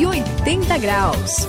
180 graus.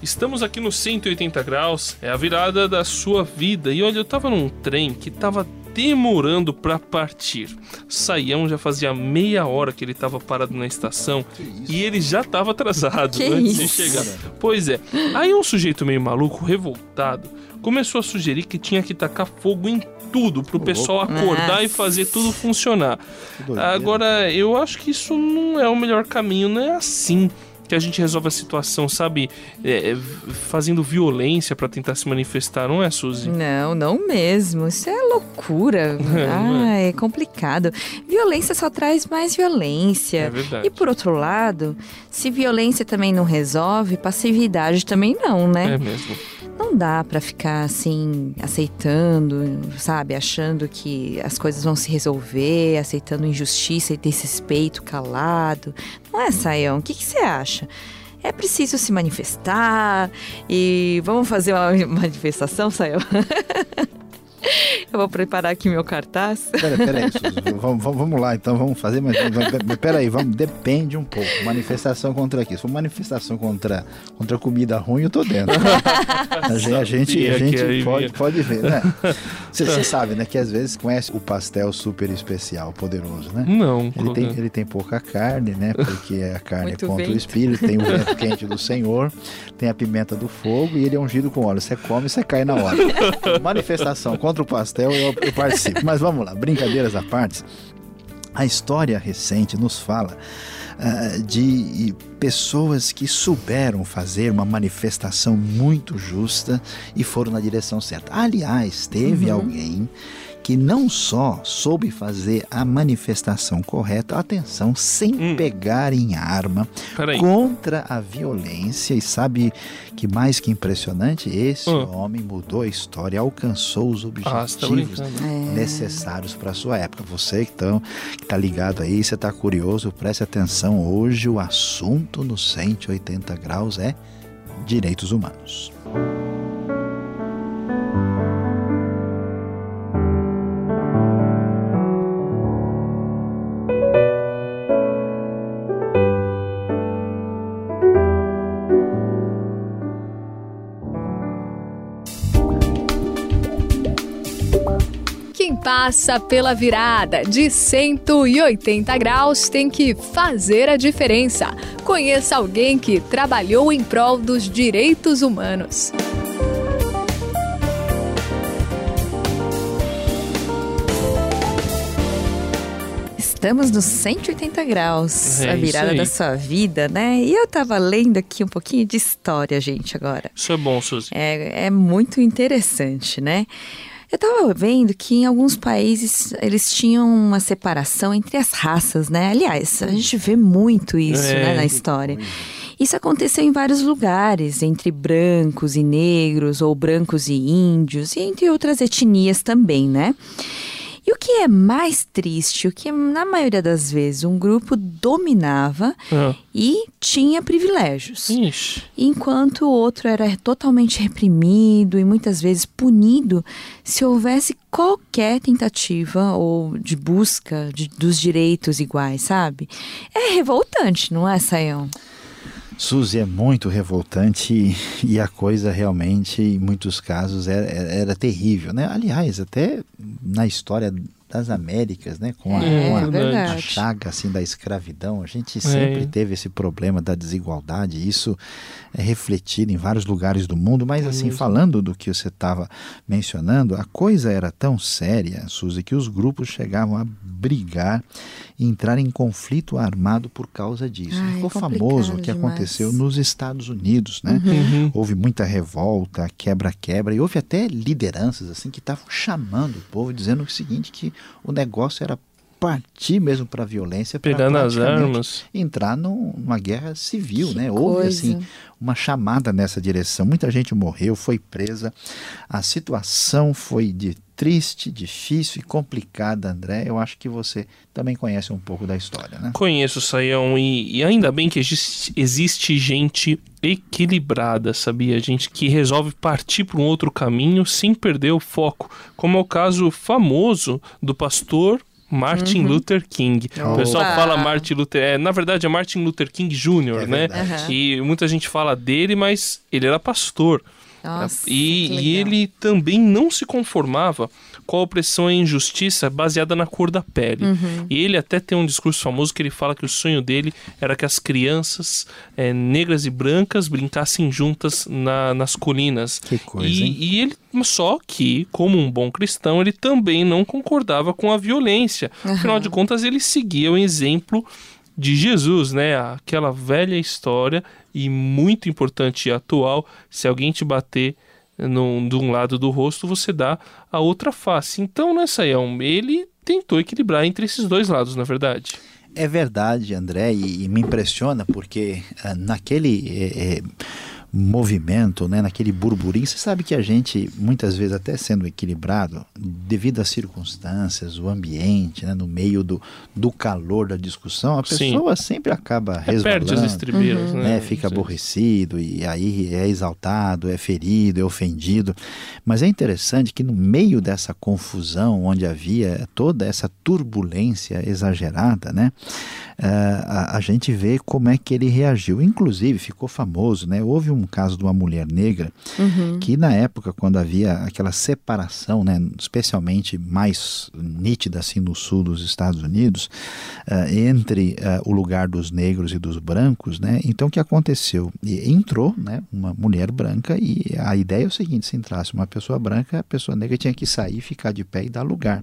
Estamos aqui no 180 graus, é a virada da sua vida. E olha, eu tava num trem que tava demorando para partir. Saião já fazia meia hora que ele estava parado na estação e ele já estava atrasado Que antes de isso? chegar. Pois é. Aí um sujeito meio maluco, revoltado, começou a sugerir que tinha que tacar fogo em tudo pro pessoal acordar e Nossa. fazer tudo funcionar. Agora, eu acho que isso não é o melhor caminho, não é assim que a gente resolve a situação, sabe? É, é, fazendo violência para tentar se manifestar, não é, Suzy? Não, não mesmo. Isso é loucura. não ah, é complicado. Violência só traz mais violência. É verdade. E por outro lado, se violência também não resolve, passividade também não, né? É mesmo. Não dá pra ficar assim, aceitando, sabe? Achando que as coisas vão se resolver, aceitando injustiça e desrespeito calado. Não é, Saião? O que que você acha? É preciso se manifestar e vamos fazer uma manifestação, Saião? Eu vou preparar aqui meu cartaz. Pera, pera aí, Suzy, vamos, vamos, vamos lá, então vamos fazer, mas, peraí, vamos, depende um pouco. Manifestação contra aqui. Se for manifestação contra, contra comida ruim, eu tô dentro. A gente, a gente, a gente pode, pode ver, né? Você sabe, né, que às vezes conhece o pastel super especial, poderoso, né? Não, Ele tem, ele tem pouca carne, né? Porque a carne Muito é contra o vento. espírito, tem o vento quente do Senhor, tem a pimenta do fogo e ele é ungido com óleo. Você come e você cai na hora. Manifestação contra o pastel, eu, eu participo. Mas vamos lá, brincadeiras à parte. A história recente nos fala ah, de pessoas que souberam fazer uma manifestação muito justa e foram na direção certa. Aliás, teve alguém que não só soube fazer a manifestação correta, atenção, sem Hum. pegar em arma, Peraí. contra a violência. E sabe que mais que impressionante? Esse Hum. homem mudou a história, alcançou os Ah, tá objetivos. É. necessários para a sua época. Você que, tão, que tá ligado aí, você tá curioso, preste atenção. Hoje o assunto no 180 graus é direitos humanos. Passa pela virada de 180 graus tem que fazer a diferença. Conheça alguém que trabalhou em prol dos direitos humanos. Estamos nos 180 graus, É a virada da sua vida, né? E eu tava lendo aqui um pouquinho de história, gente, agora. Isso é bom, Suzy. É, é muito interessante, né? Eu tava vendo que em alguns países eles tinham uma separação entre as raças, né? Aliás, a gente vê muito isso É. né, na história. Isso aconteceu em vários lugares, entre brancos e negros, ou brancos e índios, e entre outras etnias também, né? E o que é mais triste, o que na maioria das vezes um grupo dominava Ah. e tinha privilégios Ixi. enquanto o outro era totalmente reprimido e muitas vezes punido se houvesse qualquer tentativa ou de busca de- dos direitos iguais, sabe? É revoltante, não é, Saião? Suzy é muito revoltante e, e a coisa realmente, em muitos casos, era, era terrível, né? Aliás, até na história das Américas, né? Com a, É, com a- verdade. a chaga assim da escravidão, a gente sempre É. teve esse problema da desigualdade. e Isso é refletido em vários lugares do mundo. Mas assim, mesmo. falando do que você estava mencionando, a coisa era tão séria, Suzy, que os grupos chegavam a brigar e entrar em conflito armado por causa disso. Ai, Ficou complicado famoso o que demais. aconteceu nos Estados Unidos, né? Uhum. Houve muita revolta, quebra-quebra, e houve até lideranças assim que estavam chamando o povo, dizendo o seguinte, que o negócio era partir mesmo para a violência, Pegando as armas. entrar num- numa guerra civil, Que né? Houve coisa. assim uma chamada nessa direção. Muita gente morreu, foi presa. A situação foi de triste, difícil e complicada, André. Eu acho que você também conhece um pouco da história, né? Conheço, Saião, e, e ainda bem que existe, gente equilibrada, sabia? Gente que resolve partir para um outro caminho sem perder o foco, como é o caso famoso do pastor Martin uhum. Luther King. Opa. O pessoal fala Martin Luther, é, na verdade é Martin Luther King Jr., é né? Uhum. E muita gente fala dele, mas ele era pastor. Nossa, e, e ele também não se conformava com a opressão e a injustiça baseada na cor da pele. Uhum. E ele até tem um discurso famoso que ele fala que o sonho dele era que as crianças é, negras e brancas brincassem juntas na, nas colinas. Que coisa. E, e, ele, só que, como um bom cristão, ele também não concordava com a violência. Uhum. Afinal de contas, ele seguia o exemplo de Jesus, né? Aquela velha história e muito importante e atual. Se alguém te bater num, de um lado do rosto, você dá a outra face. Então, né, Saião, ele tentou equilibrar entre esses dois lados, na verdade. É verdade, André, e, e me impressiona porque uh, naquele. Eh, eh, movimento, né, naquele burburinho. Você sabe que a gente, muitas vezes, até sendo equilibrado, devido às circunstâncias, o ambiente, né, no meio do, do calor da discussão, a pessoa Sim. sempre acaba é, resvalando. Perde os estribeiros, uhum. né? Fica aborrecido e aí é exaltado, é ferido, é ofendido. Mas é interessante que no meio dessa confusão, onde havia toda essa turbulência exagerada, né? Uh, a, a, gente vê como é que ele reagiu. Inclusive, ficou famoso, né? Houve um caso de uma mulher negra uhum. que, na época, quando havia aquela separação, né, especialmente mais nítida assim no sul dos Estados Unidos, uh, entre uh, o lugar dos negros e dos brancos, né? Então, o que aconteceu? E entrou né, uma mulher branca e a ideia é o seguinte: se entrasse uma pessoa branca, a pessoa negra tinha que sair, ficar de pé e dar lugar.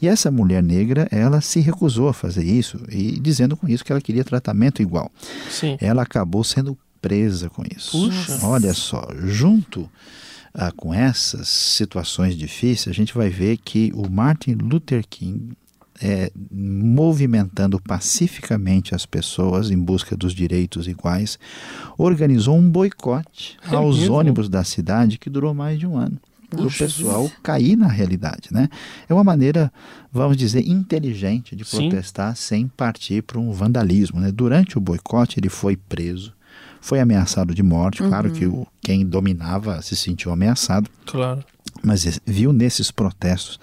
E essa mulher negra, ela se recusou a fazer isso e dizendo dizendo com isso que ela queria tratamento igual. Sim. Ela acabou sendo presa com isso. Puxa. Olha só, junto ah, com essas situações difíceis, a gente vai ver que o Martin Luther King é, movimentando pacificamente as pessoas em busca dos direitos iguais, organizou um boicote é aos mesmo? ônibus da cidade que durou mais de um ano para o pessoal cair na realidade, né? É uma maneira, vamos dizer, inteligente de protestar Sim. sem partir para um vandalismo, né? Durante o boicote ele foi preso, foi ameaçado de morte, uhum. claro que o, quem dominava se sentiu ameaçado. Claro. Mas viu nesses protestos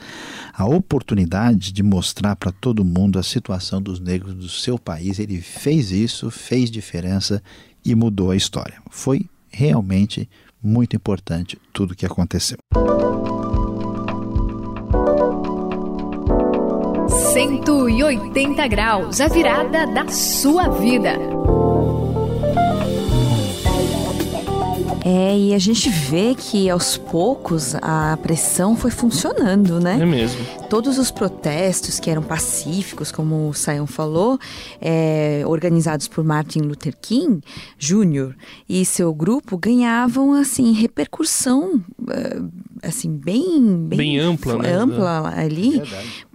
a oportunidade de mostrar para todo mundo a situação dos negros do seu país. Ele fez isso, fez diferença e mudou a história. Foi realmente muito importante tudo o que aconteceu. 180 graus, a virada da sua vida. É, e a gente vê que aos poucos a pressão foi funcionando, né? É mesmo. Todos os protestos que eram pacíficos, como o Sayão falou, é, organizados por Martin Luther King Jr. e seu grupo ganhavam assim repercussão é, assim bem bem, bem ampla, né? ampla ali, é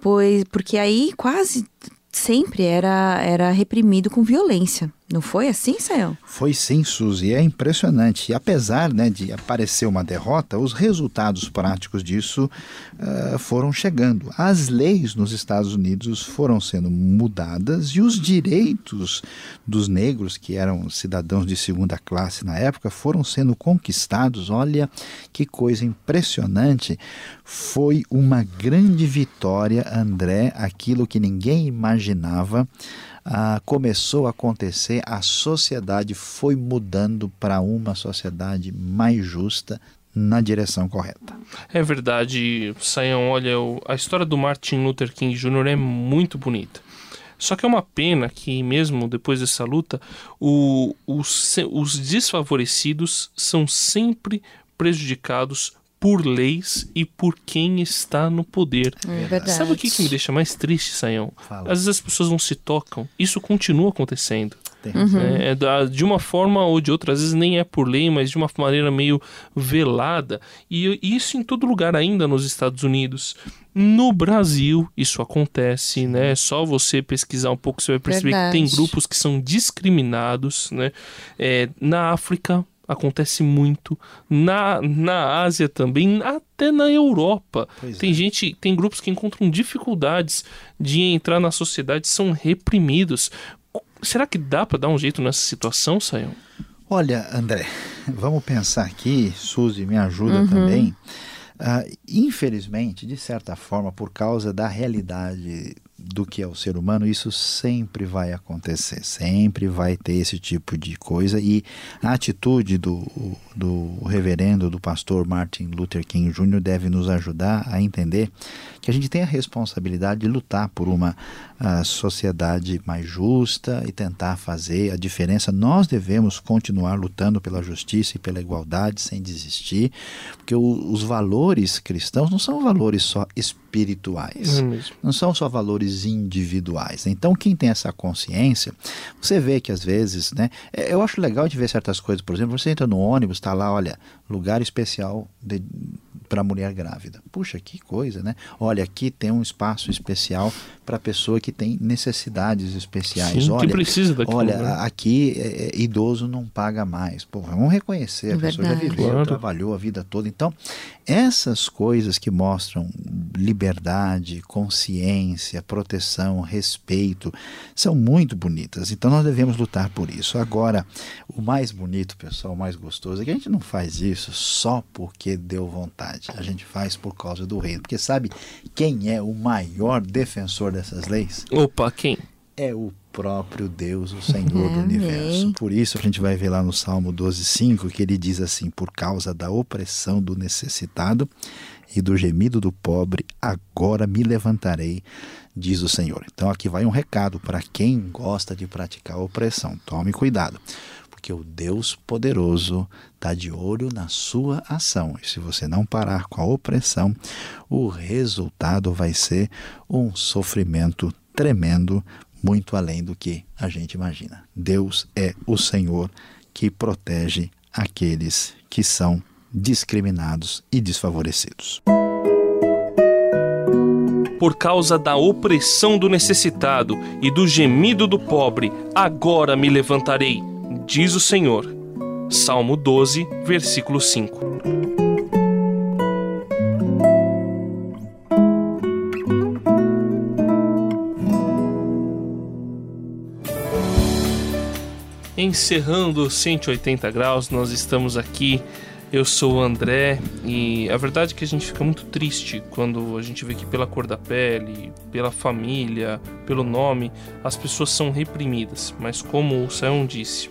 pois porque aí quase sempre era era reprimido com violência. Não foi assim, Sayão? Foi sim, Suzy. É impressionante. E apesar né, de aparecer uma derrota, os resultados práticos disso uh, foram chegando. As leis nos Estados Unidos foram sendo mudadas e os direitos dos negros, que eram cidadãos de segunda classe na época, foram sendo conquistados. Olha que coisa impressionante. Foi uma grande vitória, André, aquilo que ninguém imaginava ah, começou a acontecer, a sociedade foi mudando para uma sociedade mais justa, na direção correta. É verdade, Saião. Olha, a história do Martin Luther King Jr. é muito bonita. Só que é uma pena que, mesmo depois dessa luta, o, os, os desfavorecidos são sempre prejudicados por leis e por quem está no poder. É verdade. Sabe o que, que me deixa mais triste, Sayão? Fala. Às vezes as pessoas não se tocam. Isso continua acontecendo. Uhum. É, é de uma forma ou de outra, às vezes nem é por lei, mas de uma maneira meio velada. E isso em todo lugar ainda nos Estados Unidos. No Brasil, isso acontece, né? É só você pesquisar um pouco, você vai perceber Verdade. que tem grupos que são discriminados, né? É, na África, acontece muito na, na Ásia também, até na Europa. Pois tem é. gente, tem grupos que encontram dificuldades de entrar na sociedade, são reprimidos. Será que dá para dar um jeito nessa situação, Sayão? Olha, André, vamos pensar aqui, Suzy, me ajuda Uhum. também. Ah, infelizmente, de certa forma, por causa da realidade do que é o ser humano, isso sempre vai acontecer, sempre vai ter esse tipo de coisa. E a atitude do, do reverendo, do pastor Martin Luther King Jr., deve nos ajudar a entender que a gente tem a responsabilidade de lutar por uma ah, sociedade mais justa e tentar fazer a diferença. Nós devemos continuar lutando pela justiça e pela igualdade sem desistir, porque o- os valores cristãos não são valores só espirituais É mesmo. não são só valores individuais. Então, quem tem essa consciência, você vê que às vezes, né? é, Eu acho legal de ver certas coisas. Por exemplo, você entra no ônibus, está lá, olha, lugar especial para mulher grávida. Puxa, que coisa, né? Olha, aqui tem um espaço especial para pessoa que tem necessidades especiais. Sim, olha, que precisa daquilo. Olha, né? a- aqui é, é, idoso não paga mais. Pô, vamos reconhecer, a É pessoa já viveu, Claro. trabalhou a vida toda. Então, essas coisas que mostram liberdade, consciência, proteção, respeito, são muito bonitas. Então, nós devemos lutar por isso. Agora, o mais bonito, pessoal, o mais gostoso, é que a gente não faz isso só porque deu vontade. A gente faz por causa do reino. Porque sabe quem é o maior defensor dessas leis? Opa, quem? é o próprio Deus, o Senhor do Amém. universo. Por isso a gente vai ver lá no Salmo 12:5 que ele diz assim: "Por causa da opressão do necessitado e do gemido do pobre, agora me levantarei", diz o Senhor. Então aqui vai um recado para quem gosta de praticar a opressão. Tome cuidado. Porque o Deus poderoso está de olho na sua ação. E se você não parar com a opressão, o resultado vai ser um sofrimento tremendo, muito além do que a gente imagina. Deus é o Senhor que protege aqueles que são discriminados e desfavorecidos. Por causa da opressão do necessitado e do gemido do pobre, agora me levantarei, diz o Senhor. Salmo 12, versículo 5. Encerrando 180 graus, nós estamos aqui. Eu sou o André e a verdade é que a gente fica muito triste quando a gente vê que pela cor da pele, pela família, pelo nome, as pessoas são reprimidas. Mas como o Sayão disse,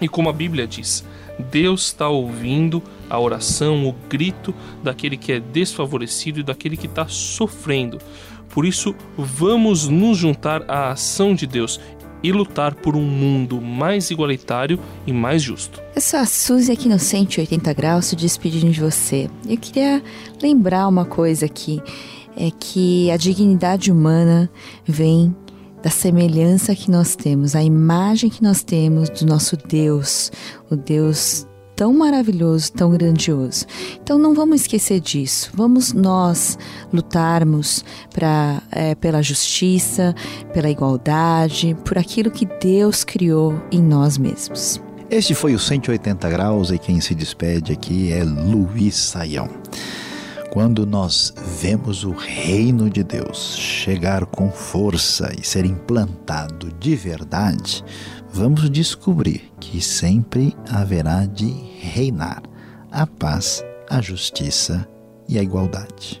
e como a Bíblia diz, Deus está ouvindo a oração, o grito daquele que é desfavorecido e daquele que está sofrendo. Por isso, vamos nos juntar à ação de Deus e lutar por um mundo mais igualitário e mais justo. Eu sou a Suzy aqui no 180 graus, se despedindo de você. Eu queria lembrar uma coisa aqui, é que a dignidade humana vem da semelhança que nós temos, a imagem que nós temos do nosso Deus, o Deus tão maravilhoso, tão grandioso. Então não vamos esquecer disso. Vamos nós lutarmos pra, é, pela justiça, pela igualdade, por aquilo que Deus criou em nós mesmos. Este foi o 180 graus e quem se despede aqui é Luiz Saião. Quando nós vemos o reino de Deus chegar com força e ser implantado de verdade, vamos descobrir que sempre haverá de reinar a paz, a justiça e a igualdade.